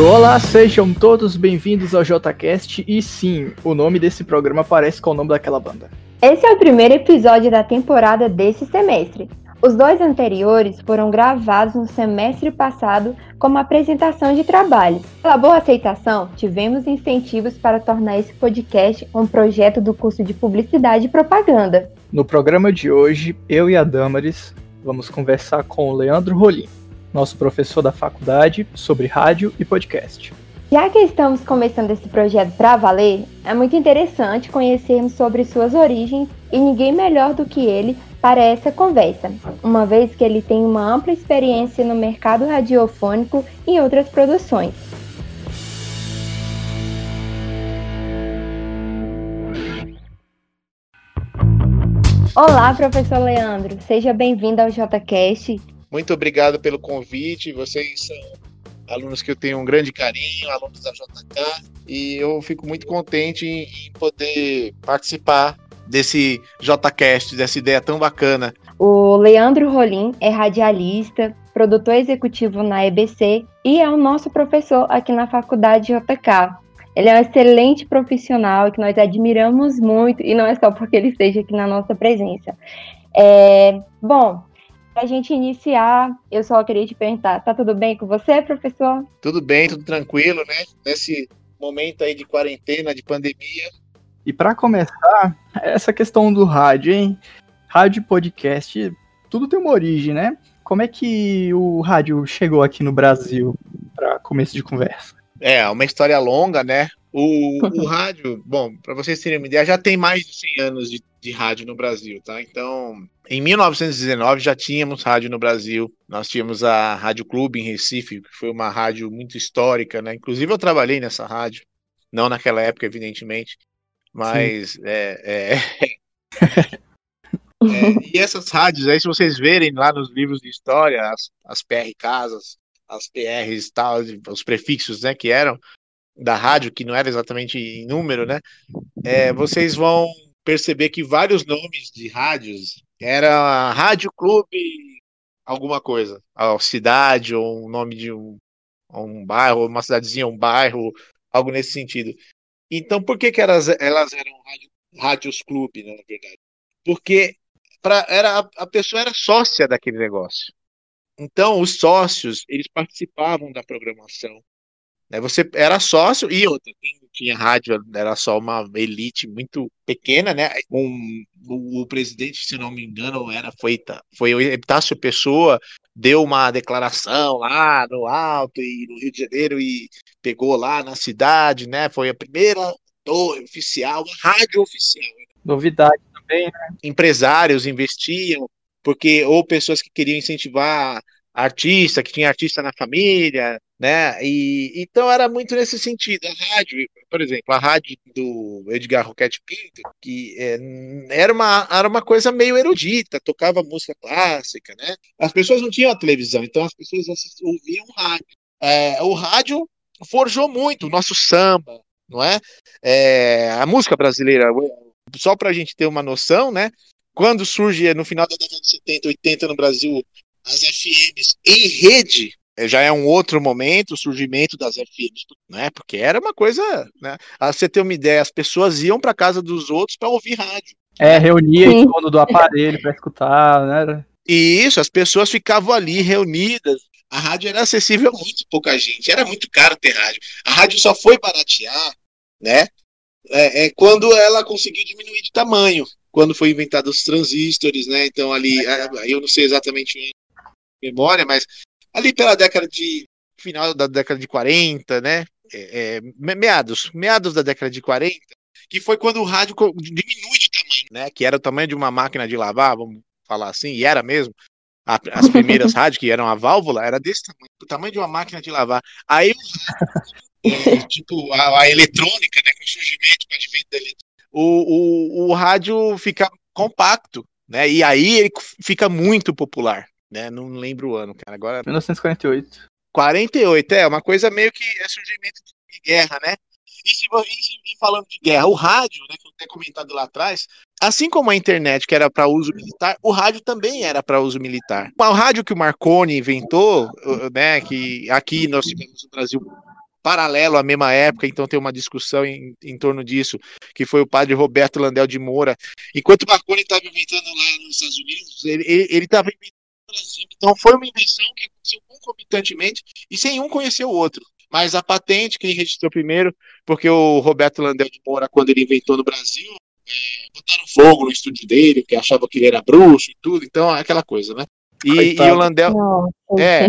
Olá, sejam todos bem-vindos ao JCast e sim, o nome desse programa parece com o nome daquela banda. Esse é o primeiro episódio da temporada desse semestre. Os dois anteriores foram gravados no semestre passado como apresentação de trabalho. Pela boa aceitação, tivemos incentivos para tornar esse podcast um projeto do curso de Publicidade e Propaganda. No programa de hoje, eu e a Damaris vamos conversar com o Leandro Rolim nosso professor da faculdade, sobre rádio e podcast. Já que estamos começando esse projeto para valer, é muito interessante conhecermos sobre suas origens e ninguém melhor do que ele para essa conversa, uma vez que ele tem uma ampla experiência no mercado radiofônico e outras produções. Olá, professor Leandro, seja bem-vindo ao JCast muito obrigado pelo convite. Vocês são alunos que eu tenho um grande carinho, alunos da JK, e eu fico muito contente em, poder participar desse JCast, dessa ideia tão bacana. O Leandro Rolim é radialista, produtor executivo na EBC e é o nosso professor aqui na faculdade JK. Ele é um excelente profissional que nós admiramos muito, e não é só porque ele esteja aqui na nossa presença. É, bom, a gente iniciar, eu só queria te perguntar, tá tudo bem com você, professor? Tudo bem, tudo tranquilo, né? Nesse momento aí de quarentena, de pandemia. E para começar, essa questão do rádio, hein? Rádio podcast, tudo tem uma origem, né? Como é que o rádio chegou aqui no Brasil para começo de conversa? É, uma história longa, né? O, o rádio, bom, para vocês terem uma ideia, já tem mais de 100 anos de, de rádio no Brasil, tá? Então, em 1919 já tínhamos rádio no Brasil. Nós tínhamos a Rádio Clube em Recife, que foi uma rádio muito histórica, né? Inclusive eu trabalhei nessa rádio, não naquela época, evidentemente, mas é, é... é, e essas rádios aí, se vocês verem lá nos livros de história, as, as PR casas, as PRs tal, os prefixos, né, que eram, da rádio, que não era exatamente em número, né? É, vocês vão perceber que vários nomes de rádios era Rádio Clube alguma coisa, a cidade ou um nome de um, um bairro, uma cidadezinha, um bairro, algo nesse sentido. Então, por que, que elas, elas eram rádio, rádios clube, né, na verdade? Porque pra, era, a pessoa era sócia daquele negócio. Então, os sócios, eles participavam da programação, né? Você era sócio e outra, quem tinha rádio era só uma elite muito pequena, né? Um, o, o, presidente, se não me engano, era foi foi o Epitácio Pessoa deu uma declaração lá no alto e no Rio de Janeiro e pegou lá na cidade, né? Foi a primeira torre oficial, rádio oficial. Novidade também, né? Empresários investiam porque ou pessoas que queriam incentivar artista, que tinha artista na família, né? E então era muito nesse sentido. A rádio, por exemplo, a rádio do Edgar Roquette Pinto, que é, era, uma, era uma coisa meio erudita, tocava música clássica, né? As pessoas não tinham a televisão, então as pessoas ouviam rádio. É, o rádio forjou muito o nosso samba, não é? é a música brasileira, só para a gente ter uma noção, né? Quando surge no final da década de 70, 80 no Brasil as FMs em rede eh, já é um outro momento, o surgimento das FMs, né? Porque era uma coisa, né? A você ter uma ideia, as pessoas iam para casa dos outros para ouvir rádio. É, reunia em torno do aparelho para escutar, né? E isso, as pessoas ficavam ali reunidas. A rádio era acessível a muito pouca gente, era muito caro ter rádio. A rádio só foi baratear, né? É, é quando ela conseguiu diminuir de tamanho, quando foi inventado os transistores, né? Então ali, eu não sei exatamente memória, mas ali pela década de final da década de 40, né? É, é, meados, meados da década de 40, que foi quando o rádio diminui de tamanho, né? Que era o tamanho de uma máquina de lavar, vamos falar assim, e era mesmo. as primeiras rádios que eram a válvula era desse tamanho, o tamanho de uma máquina de lavar. Aí é, tipo a, a, eletrônica, né? Com o surgimento, com o advento da eletrônica, o, o, o rádio fica compacto, né? E aí ele fica muito popular né? Não lembro o ano, cara. Agora. 1948. 48, é, uma coisa meio que é surgimento de guerra, né? E, se, e, falando de guerra, o rádio, né, que eu tinha comentado lá atrás, assim como a internet, que era para uso militar, o rádio também era para uso militar. O rádio que o Marconi inventou, né, que aqui nós tivemos no Brasil paralelo à mesma época, então tem uma discussão em, em torno disso, que foi o padre Roberto Landel de Moura. Enquanto o Marconi estava inventando lá nos Estados Unidos, ele estava inventando Brasil. Então foi uma invenção que aconteceu concomitantemente e sem um conhecer o outro. Mas a patente, quem registrou primeiro, porque o Roberto Landel de Moura, quando ele inventou no Brasil, é, botaram fogo no estúdio dele, que achava que ele era bruxo e tudo, então aquela coisa, né? E, e o Landel. é,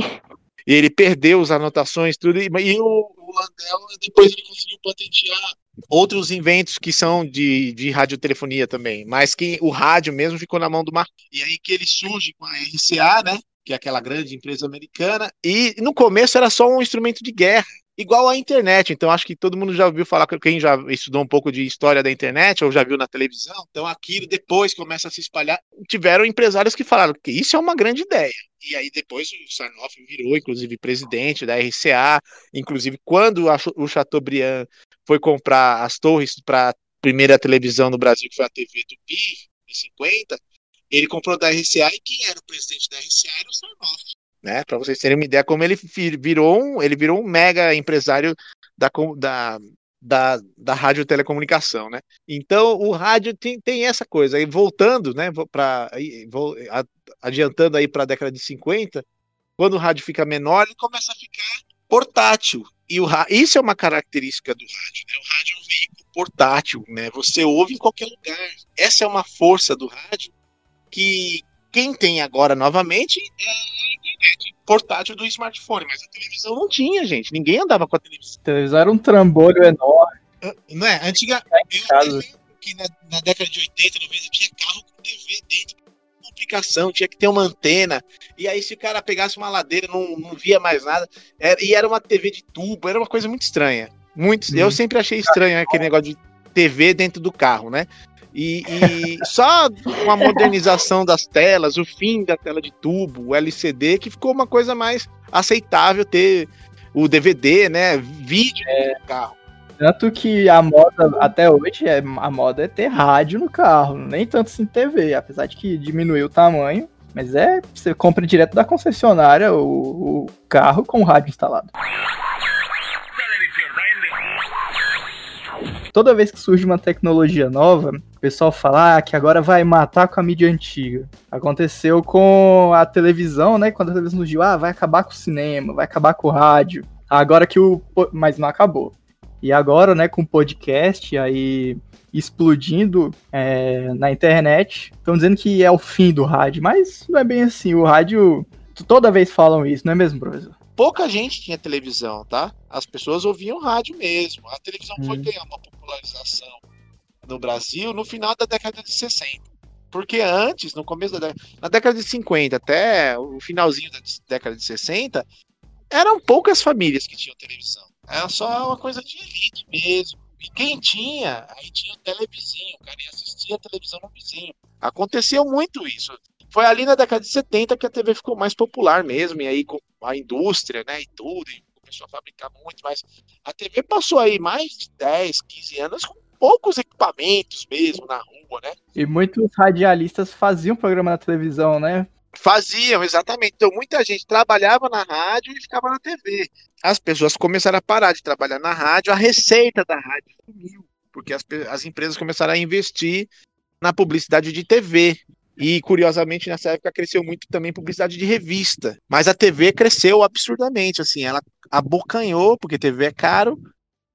e ele perdeu as anotações, tudo, e, e o, o, Landel depois ele conseguiu patentear outros inventos que são de, de radiotelefonia também, mas que o rádio mesmo ficou na mão do Mar. E aí que ele surge com a RCA, né? que é aquela grande empresa americana, e no começo era só um instrumento de guerra, igual a internet. Então acho que todo mundo já ouviu falar, quem já estudou um pouco de história da internet ou já viu na televisão. Então aquilo depois começa a se espalhar. Tiveram empresários que falaram que isso é uma grande ideia. E aí depois o Sarnoff virou, inclusive, presidente da RCA. Inclusive, quando o Chateaubriand foi comprar as torres para a primeira televisão no Brasil, que foi a TV Tupi, em 50, ele comprou da RCA e quem era o presidente da RCA era o Sarnoff. Né? Para vocês terem uma ideia como ele virou um, ele virou um mega empresário da, da, da, da rádio telecomunicação, né? Então o rádio tem, tem essa coisa. E voltando, né, para adiantando aí para a década de 50, quando o rádio fica menor, ele começa a ficar portátil. E o, isso é uma característica do rádio, né? O rádio é um veículo portátil, né? Você ouve em qualquer lugar. Essa é uma força do rádio que quem tem agora novamente é a internet portátil do smartphone, mas a televisão não tinha, gente. Ninguém andava com a televisão. A televisão era um trambolho enorme. Não é? Antiga. Eu, eu que na, na, década de 80, 90, tinha carro com TV dentro. Complicação, tinha que ter uma antena. E aí, se o cara pegasse uma ladeira, não, não via mais nada. Era, e era uma TV de tubo, era uma coisa muito estranha. Muito, hum. Eu sempre achei estranho aquele negócio de TV dentro do carro, né? E, e só com a modernização das telas, o fim da tela de tubo, o LCD, que ficou uma coisa mais aceitável ter o DVD, né? Vídeo é, no carro. Tanto que a moda, até hoje, é, a moda é ter rádio no carro, nem tanto assim TV, apesar de que diminuiu o tamanho. Mas é, você compra direto da concessionária o, o carro com o rádio instalado. Toda vez que surge uma tecnologia nova, o pessoal fala ah, que agora vai matar com a mídia antiga. Aconteceu com a televisão, né? Quando a televisão surgiu, ah, vai acabar com o cinema, vai acabar com o rádio. Agora que o. Mas não acabou. E agora, né, com o podcast aí explodindo é, na internet, estão dizendo que é o fim do rádio, mas não é bem assim. O rádio. Toda vez falam isso, não é mesmo, professor? pouca gente tinha televisão, tá? As pessoas ouviam rádio mesmo. A televisão hum. foi ganhar uma popularização no Brasil no final da década de 60. Porque antes, no começo da década, na década de 50 até o finalzinho da década de 60, eram poucas famílias que tinham televisão. Era só uma coisa de elite mesmo. E quem tinha, aí tinha o televizinho, o cara ia assistir a televisão no vizinho. Aconteceu muito isso. Foi ali na década de 70 que a TV ficou mais popular mesmo, e aí com a indústria, né, e tudo, e começou a fabricar muito, mas a TV passou aí mais de 10, 15 anos com poucos equipamentos mesmo na rua, né? E muitos radialistas faziam programa na televisão, né? Faziam, exatamente. Então, muita gente trabalhava na rádio e ficava na TV. As pessoas começaram a parar de trabalhar na rádio, a receita da rádio sumiu, porque as, as empresas começaram a investir na publicidade de TV. E, curiosamente, nessa época cresceu muito também publicidade de revista. Mas a TV cresceu absurdamente, assim, ela abocanhou, porque TV é caro,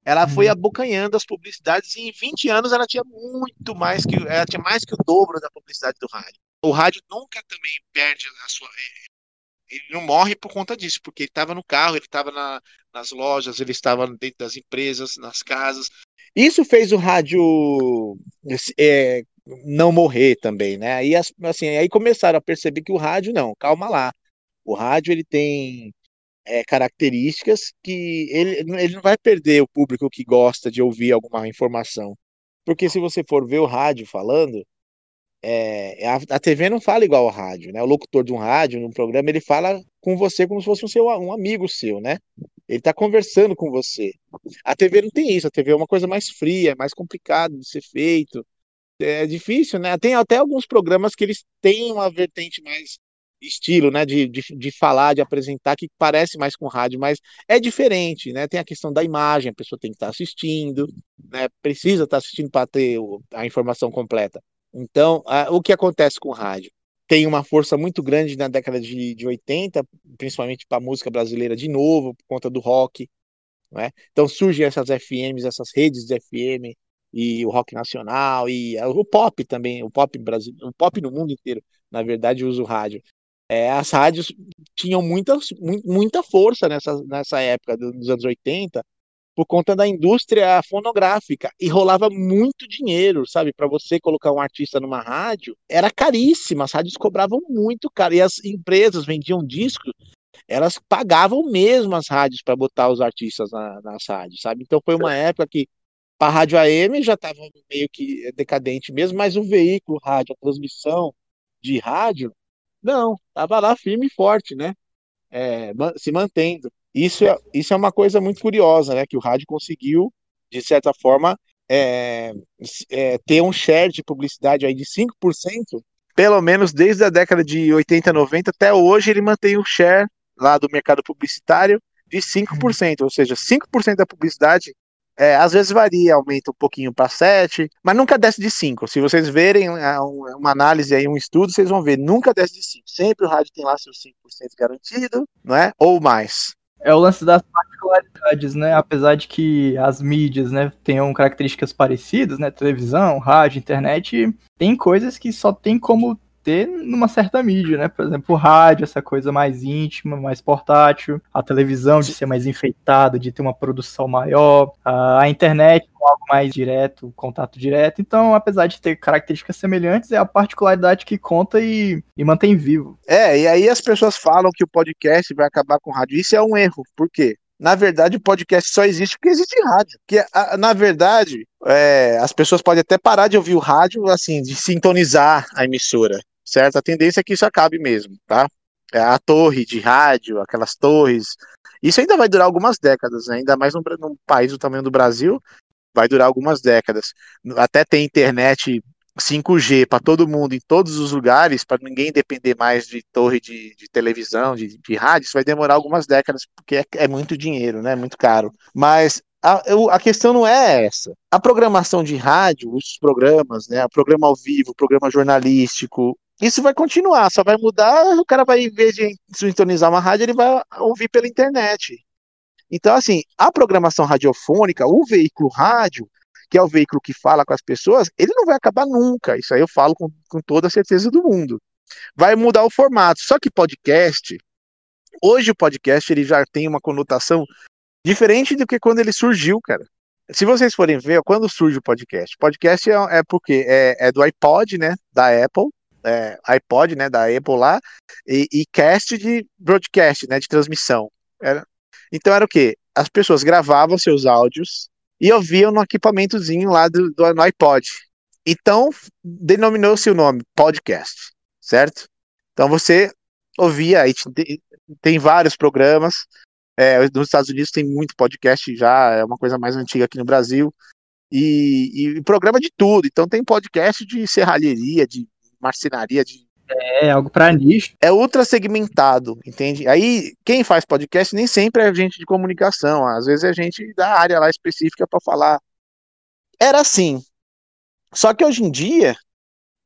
ela foi uhum. abocanhando as publicidades e em 20 anos ela tinha muito mais que ela tinha mais que o dobro da publicidade do rádio. O rádio nunca também perde a sua ele não morre por conta disso, porque ele estava no carro, ele estava na, nas lojas, ele estava dentro das empresas, nas casas. Isso fez o rádio é, não morrer também, né? Aí, assim, aí começaram a perceber que o rádio, não, calma lá. O rádio, ele tem é, características que ele, ele não vai perder o público que gosta de ouvir alguma informação. Porque se você for ver o rádio falando, é, a, a, TV não fala igual ao rádio, né? O locutor de um rádio, num programa, ele fala com você como se fosse um, seu, um amigo seu, né? Ele está conversando com você. A TV não tem isso, a TV é uma coisa mais fria, mais complicada de ser feito é difícil, né? Tem até alguns programas que eles têm uma vertente mais estilo, né, de, de, de, falar, de apresentar, que parece mais com rádio, mas é diferente, né? Tem a questão da imagem, a pessoa tem que estar assistindo, né? Precisa estar assistindo para ter a informação completa. Então, a, o que acontece com o rádio? Tem uma força muito grande na década de, de 80, principalmente para a música brasileira de novo, por conta do rock, né? Então surgem essas FMs, essas redes de FM, e o rock nacional e o pop também, o pop brasileiro, o pop no mundo inteiro, na verdade, usa o rádio é, as rádios tinham muita, muita força nessa, nessa época dos anos 80 por conta da indústria fonográfica e rolava muito dinheiro, sabe? Para você colocar um artista numa rádio, era caríssimo, as rádios cobravam muito caro e as empresas vendiam discos, elas pagavam mesmo as rádios para botar os artistas na, nas rádios, sabe? Então foi uma época que a rádio AM já estava meio que decadente mesmo, mas o veículo rádio, a transmissão de rádio não, estava lá firme e forte, né? É, se mantendo. Isso é, isso é uma coisa muito curiosa, né? Que o rádio conseguiu, de certa forma, é, é, ter um share de publicidade aí de 5%, pelo menos desde a década de 80, 90 até hoje, ele mantém o share lá do mercado publicitário de 5%, ou seja, 5% da publicidade é, às vezes varia, aumenta um pouquinho para 7, mas nunca desce de 5. Se vocês verem é, uma análise aí, um estudo, vocês vão ver, nunca desce de 5. Sempre o rádio tem lá seus 5% garantido, não é? Ou mais. É o lance das particularidades, né? Apesar de que as mídias, né, tenham características parecidas, né? Televisão, rádio, internet, tem coisas que só tem como ter numa certa mídia, né? Por exemplo, o rádio, essa coisa mais íntima, mais portátil, a televisão de ser mais enfeitada, de ter uma produção maior, a internet com algo mais direto, contato direto. Então, apesar de ter características semelhantes, é a particularidade que conta e, e mantém vivo. É, e aí as pessoas falam que o podcast vai acabar com o rádio. Isso é um erro. Por quê? na verdade, o podcast só existe porque existe rádio. Que, na verdade, é, as pessoas podem até parar de ouvir o rádio, assim, de sintonizar a emissora certo? A tendência é que isso acabe mesmo, tá? É a torre de rádio, aquelas torres. Isso ainda vai durar algumas décadas, né? ainda mais num, num país do tamanho do Brasil, vai durar algumas décadas. Até ter internet 5G para todo mundo em todos os lugares, para ninguém depender mais de torre de, de televisão, de, de, rádio, isso vai demorar algumas décadas, porque é, é muito dinheiro, né? Muito caro. Mas a, a, questão não é essa. A programação de rádio, os programas, né? O programa ao vivo, o programa jornalístico, isso vai continuar, só vai mudar, o cara vai, em vez de sintonizar uma rádio, ele vai ouvir pela internet. Então, assim, a programação radiofônica, o veículo rádio, que é o veículo que fala com as pessoas, ele não vai acabar nunca. Isso aí eu falo com, com toda a certeza do mundo. Vai mudar o formato. Só que podcast, hoje o podcast ele já tem uma conotação diferente do que quando ele surgiu, cara. Se vocês forem ver, quando surge o podcast, podcast é, é porque é, é do iPod, né, da Apple, é, iPod, né, da Apple lá, e, e, cast de broadcast, né, de transmissão. Era, então era o quê? As pessoas gravavam seus áudios e ouviam no equipamentozinho lá do, do no iPod. Então denominou-se o nome podcast, certo? Então você ouvia, tem vários programas. É, nos Estados Unidos tem muito podcast já, é uma coisa mais antiga aqui no Brasil. E, e programa de tudo. Então tem podcast de serralheria, de marcenaria de. É, algo para nicho. É ultra segmentado, entende? Aí, quem faz podcast nem sempre é gente de comunicação, às vezes é gente da área lá específica para falar. Era assim. Só que hoje em dia,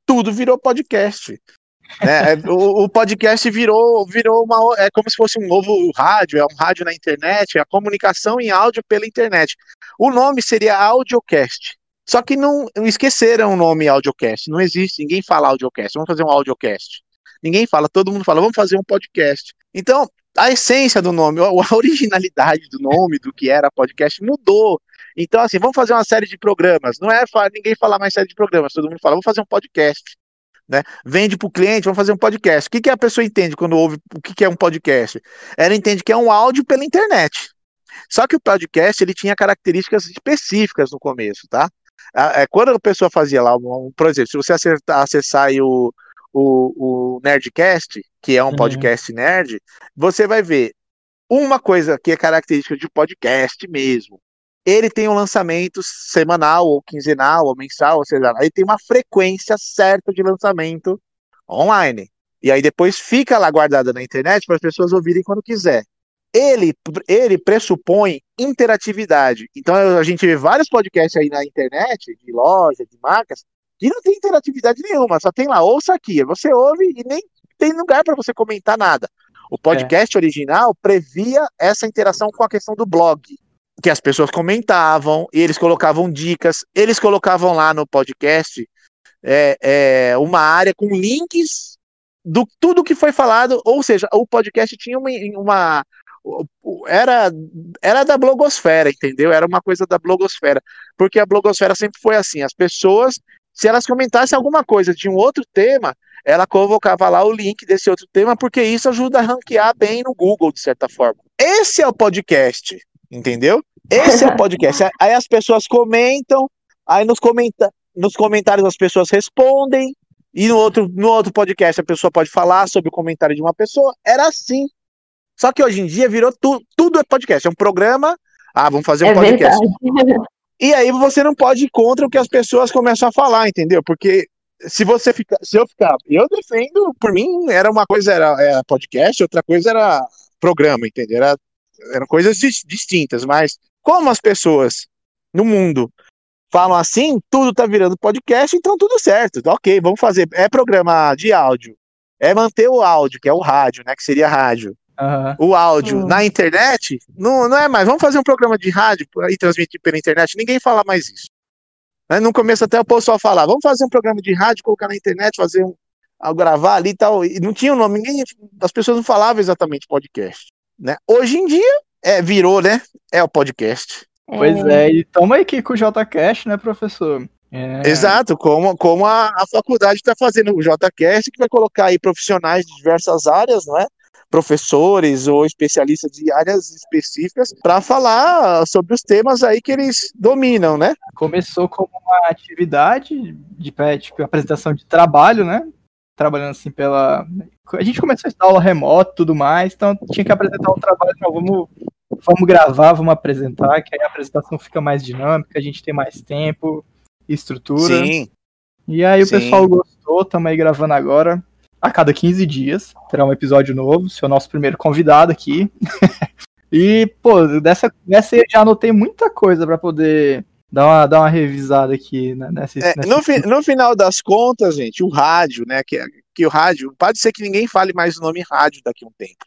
tudo virou podcast. É, é o, o, podcast virou, virou uma. É como se fosse um novo rádio, é um rádio na internet, é a comunicação em áudio pela internet. O nome seria Audiocast. Só que não esqueceram o nome audiocast. Não existe, ninguém fala audiocast. Vamos fazer um audiocast. Ninguém fala, todo mundo fala, vamos fazer um podcast. Então, a essência do nome, a originalidade do nome, do que era podcast, mudou. Então, assim, vamos fazer uma série de programas. Não é ninguém falar mais série de programas, todo mundo fala, vamos fazer um podcast. Né? Vende para o cliente, vamos fazer um podcast. O que, que a pessoa entende quando ouve o que, que é um podcast? Ela entende que é um áudio pela internet. Só que o podcast ele tinha características específicas no começo, tá? É, quando a pessoa fazia lá, um, por exemplo, se você acertar, acessar o, o, o Nerdcast, que é um uhum. podcast nerd, você vai ver uma coisa que é característica de podcast mesmo. Ele tem um lançamento semanal, ou quinzenal, ou mensal, ou seja, ele tem uma frequência certa de lançamento online. E aí depois fica lá guardada na internet para as pessoas ouvirem quando quiser. Ele, ele pressupõe interatividade. Então a gente vê vários podcasts aí na internet, de loja, de marcas, que não tem interatividade nenhuma, só tem lá, ouça aqui. Você ouve e nem tem lugar para você comentar nada. O podcast é. original previa essa interação com a questão do blog, que as pessoas comentavam, eles colocavam dicas, eles colocavam lá no podcast é, é, uma área com links do tudo que foi falado, ou seja, o podcast tinha uma, uma era era da blogosfera, entendeu? Era uma coisa da blogosfera, porque a blogosfera sempre foi assim, as pessoas, se elas comentassem alguma coisa de um outro tema, ela convocava lá o link desse outro tema, porque isso ajuda a ranquear bem no Google, de certa forma. Esse é o podcast, entendeu? Esse é o podcast. aí as pessoas comentam, aí nos, comenta nos comentários as pessoas respondem, e no outro, no outro podcast a pessoa pode falar sobre o comentário de uma pessoa. Era assim. Só que hoje em dia virou tu, tudo é podcast. É um programa. Ah, vamos fazer um é podcast. Verdade. E aí você não pode ir contra o que as pessoas começam a falar, entendeu? Porque se você ficar, se eu ficar, eu defendo, por mim, era uma coisa era, era podcast, outra coisa era programa, entendeu? Era, eram coisas distintas, mas como as pessoas no mundo falam assim, tudo tá virando podcast, então tudo certo. Ok, vamos fazer. É programa de áudio. É manter o áudio, que é o rádio, né? Que seria rádio. Uhum. O áudio uhum. na internet, não, não é mais. Vamos fazer um programa de rádio e transmitir pela internet. Ninguém fala mais isso. Né? No começo até o pessoal falava, vamos fazer um programa de rádio, colocar na internet, fazer um, gravar ali e tal. E não tinha o um nome, ninguém, as pessoas não falavam exatamente podcast. Né? Hoje em dia, é, virou, né? É o podcast. Pois é, é e tamo aqui com o JCast, né, professor? É... Exato, como, como a, a faculdade está fazendo o JCast, que vai colocar aí profissionais de diversas áreas, não é? Professores ou especialistas de áreas específicas para falar sobre os temas aí que eles dominam, né? Começou como uma atividade de tipo, apresentação de trabalho, né? Trabalhando assim pela. A gente começou a estudar aula remota e tudo mais, então tinha que apresentar um trabalho, não, vamos, vamos gravar, vamos apresentar, que aí a apresentação fica mais dinâmica, a gente tem mais tempo, estrutura. Sim. E aí o Sim. pessoal gostou, estamos aí gravando agora a cada 15 dias terá um episódio novo, seu nosso primeiro convidado aqui. e, pô, dessa, dessa eu já anotei muita coisa para poder dar uma, dar uma revisada aqui né, nessa, é, nessa... No, fi, no, final das contas, gente, o rádio, né? Que, que o rádio, pode ser que ninguém fale mais o nome rádio daqui a um tempo.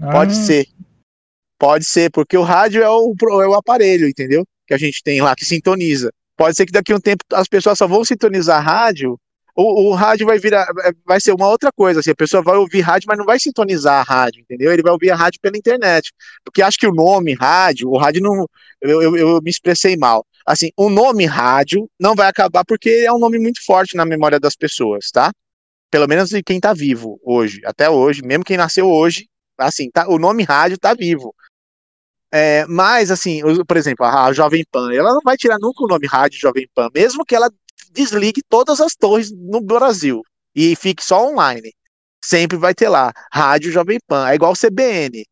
Ah. Pode ser. Pode ser, porque o rádio é o, é o aparelho, entendeu? Que a gente tem lá, que sintoniza. Pode ser que daqui a um tempo as pessoas só vão sintonizar rádio o, o, rádio vai virar, vai ser uma outra coisa, assim, a pessoa vai ouvir rádio, mas não vai sintonizar a rádio, entendeu? Ele vai ouvir a rádio pela internet, porque acho que o nome rádio, o rádio não, eu, eu, eu me expressei mal, assim, o nome rádio não vai acabar porque é um nome muito forte na memória das pessoas, tá? Pelo menos de quem tá vivo hoje, até hoje, mesmo quem nasceu hoje, assim, tá, o nome rádio tá vivo. É, mas, assim, por exemplo, a Jovem Pan, ela não vai tirar nunca o nome rádio Jovem Pan, mesmo que ela desligue todas as torres no Brasil e fique só online. Sempre vai ter lá, Rádio Jovem Pan, é igual CBN.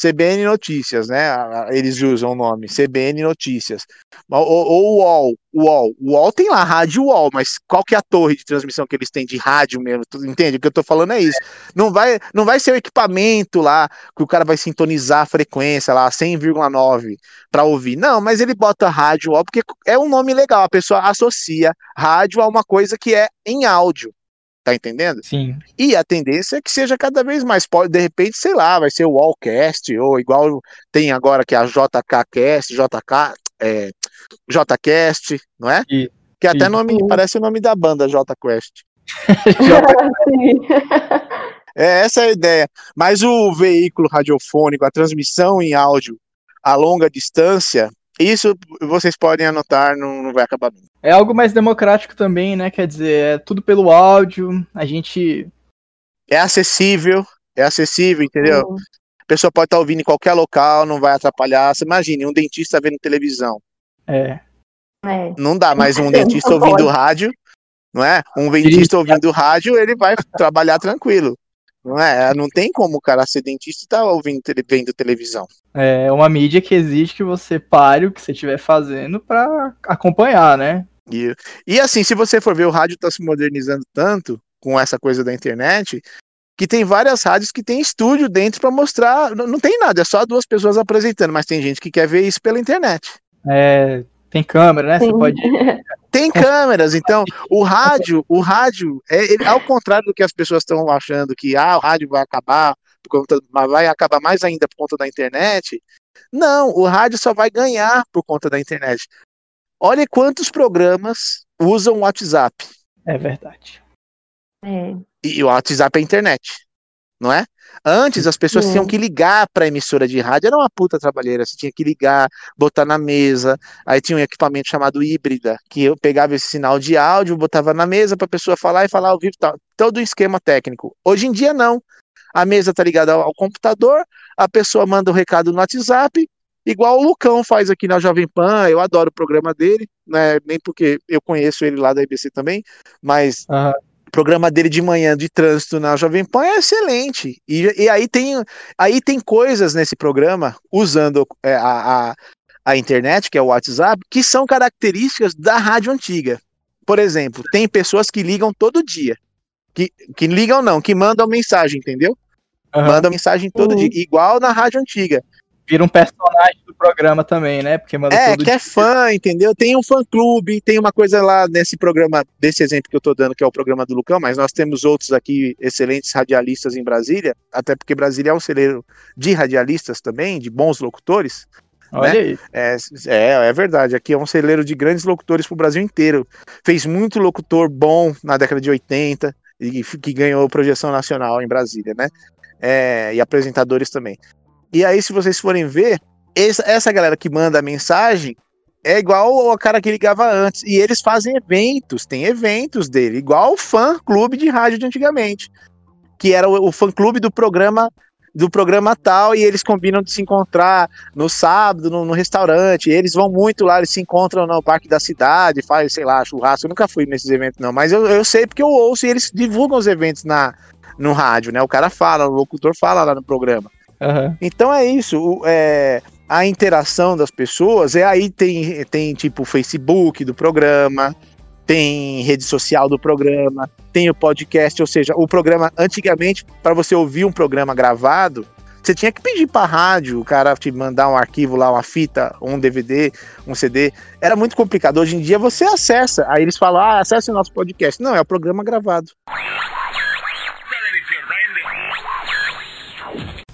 CBN Notícias, né? Eles usam o nome, CBN Notícias. Ou, ou UOL, UOL. UOL tem lá, Rádio UOL, mas qual que é a torre de transmissão que eles têm de rádio mesmo? Entende? O que eu tô falando é isso. Não vai, não vai ser o equipamento lá que o cara vai sintonizar a frequência lá, 100,9 para ouvir. Não, mas ele bota Rádio UOL porque é um nome legal, a pessoa associa rádio a uma coisa que é em áudio. Tá entendendo? Sim. E a tendência é que seja cada vez mais. Pode, de repente, sei lá, vai ser o Wallcast, ou igual tem agora que é a JKCast, JK, é, JCast, não é? E, que até e, nome, parece o nome da banda, JQuest. é, essa é a ideia. Mas o veículo radiofônico, a transmissão em áudio a longa distância, isso vocês podem anotar, não, não vai acabar. É algo mais democrático também, né? Quer dizer, é tudo pelo áudio, a gente. É acessível, é acessível, entendeu? Uhum. A pessoa pode estar ouvindo em qualquer local, não vai atrapalhar. Você imagine, um dentista vendo televisão. É. é. Não dá mais um dentista ouvindo rádio, não é? Um dentista ouvindo rádio, ele vai trabalhar tranquilo. Não é? Não tem como o cara ser dentista e estar tá ouvindo, vendo televisão. É uma mídia que exige que você pare o que você estiver fazendo para acompanhar, né? E, e assim, se você for ver, o rádio está se modernizando tanto com essa coisa da internet, que tem várias rádios que tem estúdio dentro para mostrar. Não, não tem nada, é só duas pessoas apresentando, mas tem gente que quer ver isso pela internet. É, tem câmera, né? Você Sim. pode. Tem câmeras, então o rádio, o rádio, é, ele- ao contrário do que as pessoas estão achando que ah, o rádio vai acabar, por conta, mas vai acabar mais ainda por conta da internet. Não, o rádio só vai ganhar por conta da internet. Olha quantos programas usam o WhatsApp. É verdade. É. E, e o WhatsApp é a internet, não é? Antes as pessoas tinham que ligar para a emissora de rádio, era uma puta trabalheira. Você tinha que ligar, botar na mesa. Aí tinha um equipamento chamado híbrida, que eu pegava esse sinal de áudio, botava na mesa para a pessoa falar e falar ao vivo, tal. todo um esquema técnico. Hoje em dia não. A mesa tá ligada ao, ao computador, a pessoa manda o recado no WhatsApp, igual o Lucão faz aqui na Jovem Pan. Eu adoro o programa dele, né? Nem porque eu conheço ele lá da IBC também, mas Aham. Programa dele de manhã de trânsito na Jovem Pan é excelente. E, e aí, tem, aí tem coisas nesse programa, usando é, a, a, a internet, que é o WhatsApp, que são características da rádio antiga. Por exemplo, tem pessoas que ligam todo dia. Que, que ligam não, que mandam mensagem, entendeu? Aham. Mandam mensagem todo Uhum. dia, igual na rádio antiga. Vira um personagem do programa também, né? Porque manda É, que é fã, entendeu? Tem um fã-clube, tem uma coisa lá nesse programa, desse exemplo que eu tô dando, que é o programa do Lucão, mas nós temos outros aqui, excelentes radialistas em Brasília, até porque Brasília é um celeiro de radialistas também, de bons locutores. Olha aí. É, é, é verdade, aqui é um celeiro de grandes locutores pro Brasil inteiro. Fez muito locutor bom na década de 80, e que ganhou projeção nacional em Brasília, né? É, e apresentadores também. E aí, se vocês forem ver, essa, galera que manda a mensagem é igual ao cara que ligava antes. E eles fazem eventos, tem eventos dele, igual o fã clube de rádio de antigamente. Que era o, o fã clube do programa do programa tal, e eles combinam de se encontrar no sábado, no, no restaurante. Eles vão muito lá, eles se encontram no parque da cidade, faz, sei lá, churrasco. Eu nunca fui nesses eventos, não, mas eu, eu sei porque eu ouço e eles divulgam os eventos na, no rádio, né? O cara fala, o locutor fala lá no programa. Aham. Então é isso. é, a interação das pessoas é aí tem, tem tipo o Facebook do programa, tem rede social do programa, tem o podcast, ou seja, o programa antigamente para você ouvir um programa gravado, você tinha que pedir para rádio, o cara te mandar um arquivo lá, uma fita, um DVD, um CD. Era muito complicado. Hoje em dia você acessa, aí eles falam: "Ah, acesse o nosso podcast". Não, é o programa gravado.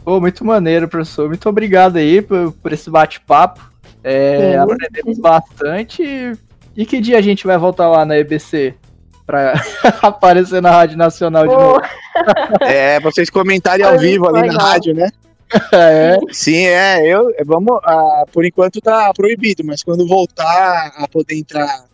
Pô, muito maneiro, professor. Muito obrigado aí por, por esse bate-papo. É, Sim. aprendemos bastante. E que dia a gente vai voltar lá na EBC? Pra aparecer na Rádio Nacional de Pô, novo. É, vocês comentarem ao vivo ali na rádio, né? É, Sim, é, eu, é, vamos, ah, por enquanto tá proibido, mas quando voltar a poder entrar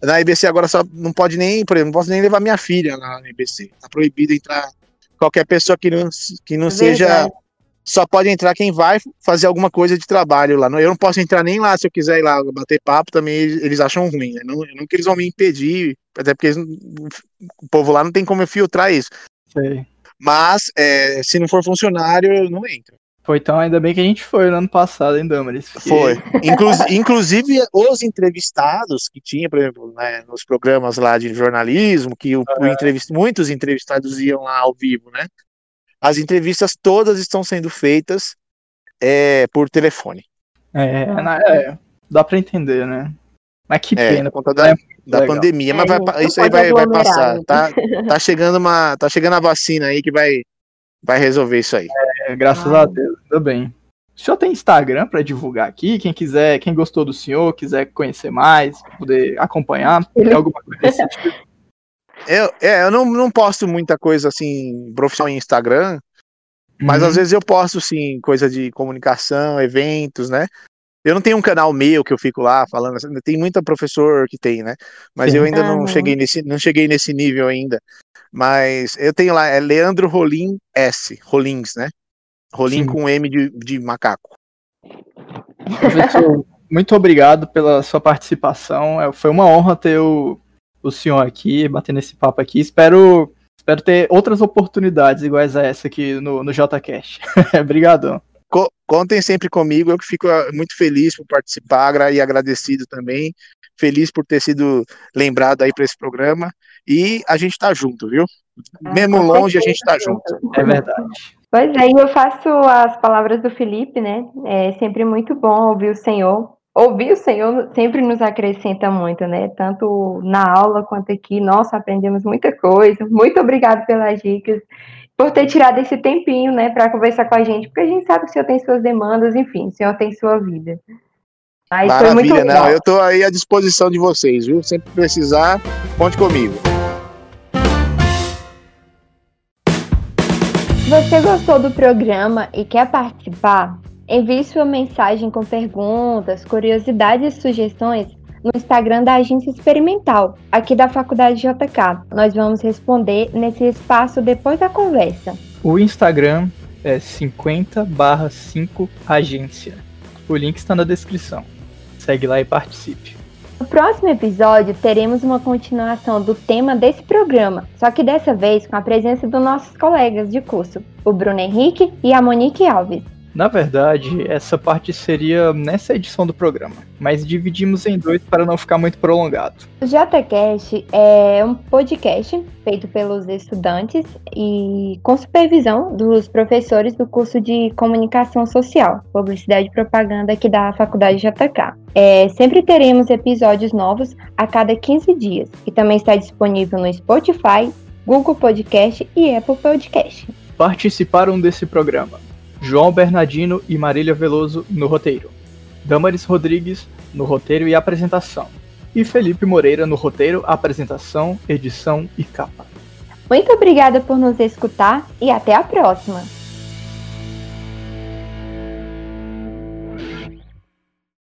na IBC agora só não pode nem, por exemplo, não posso nem levar minha filha lá na IBC, tá proibido entrar qualquer pessoa que não, que não seja, Verdade. Só pode entrar quem vai fazer alguma coisa de trabalho lá, eu não posso entrar nem lá, se eu quiser ir lá bater papo também eles acham ruim, né? não, não que eles vão me impedir, até porque eles o povo lá não tem como eu filtrar isso, sei. mas é, se não for funcionário, eu não entro. Foi então, ainda bem que a gente foi no ano passado, hein, Damaris? Porque- Foi. Inclu- inclusive, os entrevistados que tinha, por exemplo, né, nos programas lá de jornalismo, que o, o entrevist, muitos entrevistados iam lá ao vivo, né? As entrevistas todas estão sendo feitas é, por telefone. É, na- é, dá pra entender, né? Mas que É, pena. por conta da, é da legal. pandemia, mas É, vai isso aí vai, vai passar. né? Tá, tá chegando uma, tá chegando a vacina aí que vai, vai resolver isso aí. É, graças Ah. a Deus, ainda bem. O senhor tem Instagram pra divulgar aqui? Quem quiser, quem gostou do senhor, quiser conhecer mais, poder acompanhar, tem alguma coisa desse tipo? Eu, é, eu não, não posto muita coisa assim profissional em Instagram, Mas Uhum. às vezes eu posto, sim, coisa de comunicação, eventos, né? Eu não tenho um canal meu que eu fico lá falando, assim, tem muita professor que tem, né? Mas Sim. eu ainda não Aham. cheguei nesse, não cheguei nesse nível ainda. Mas eu tenho lá, é Leandro Rolim S, Rolins, né? Rolim Sim. com M de, de macaco. Professor, muito obrigado pela sua participação. É, Foi uma honra ter o, o senhor aqui, bater nesse papo aqui. Espero, espero ter outras oportunidades iguais a essa aqui no, no JCast. Obrigadão. Co- contem sempre comigo, eu que fico ah, muito feliz por participar e agradecido também. Feliz por ter sido lembrado aí para esse programa. E a gente tá junto, viu? Mesmo longe, a gente tá junto. É verdade. Pois é, e eu faço as palavras do Felipe, né? É sempre muito bom ouvir o Senhor. Ouvir o Senhor sempre nos acrescenta muito, né? Tanto na aula quanto aqui. Nossa, aprendemos muita coisa. Muito obrigado pelas dicas, por ter tirado esse tempinho, né, para conversar com a gente, porque a gente sabe que o Senhor tem suas demandas, enfim, o Senhor tem sua vida. Mas Maravilha, não, eu estou aí à disposição de vocês, viu? Sempre precisar, conte comigo. Você gostou do programa e quer participar? Envie sua mensagem com perguntas, curiosidades e sugestões no Instagram da Agência Experimental, aqui da Faculdade JK. Nós vamos responder nesse espaço depois da conversa. O Instagram é 50/5 agência. O link está na descrição. Segue lá e participe. No próximo episódio, teremos uma continuação do tema desse programa, só que dessa vez com a presença dos nossos colegas de curso, o Bruno Henrique e a Monique Alves. Na verdade, essa parte seria nessa edição do programa, mas dividimos em dois para não ficar muito prolongado. O JCast é um podcast feito pelos estudantes e com supervisão dos professores do curso de Comunicação Social, Publicidade e Propaganda aqui da Faculdade JK. É, sempre teremos episódios novos a cada 15 dias, e também está disponível no Spotify, Google Podcast e Apple Podcast. Participaram desse programa João Bernardino e Marília Veloso no roteiro, Damaris Rodrigues no roteiro e apresentação, e Felipe Moreira no roteiro, apresentação, edição e capa. Muito obrigada por nos escutar e até a próxima!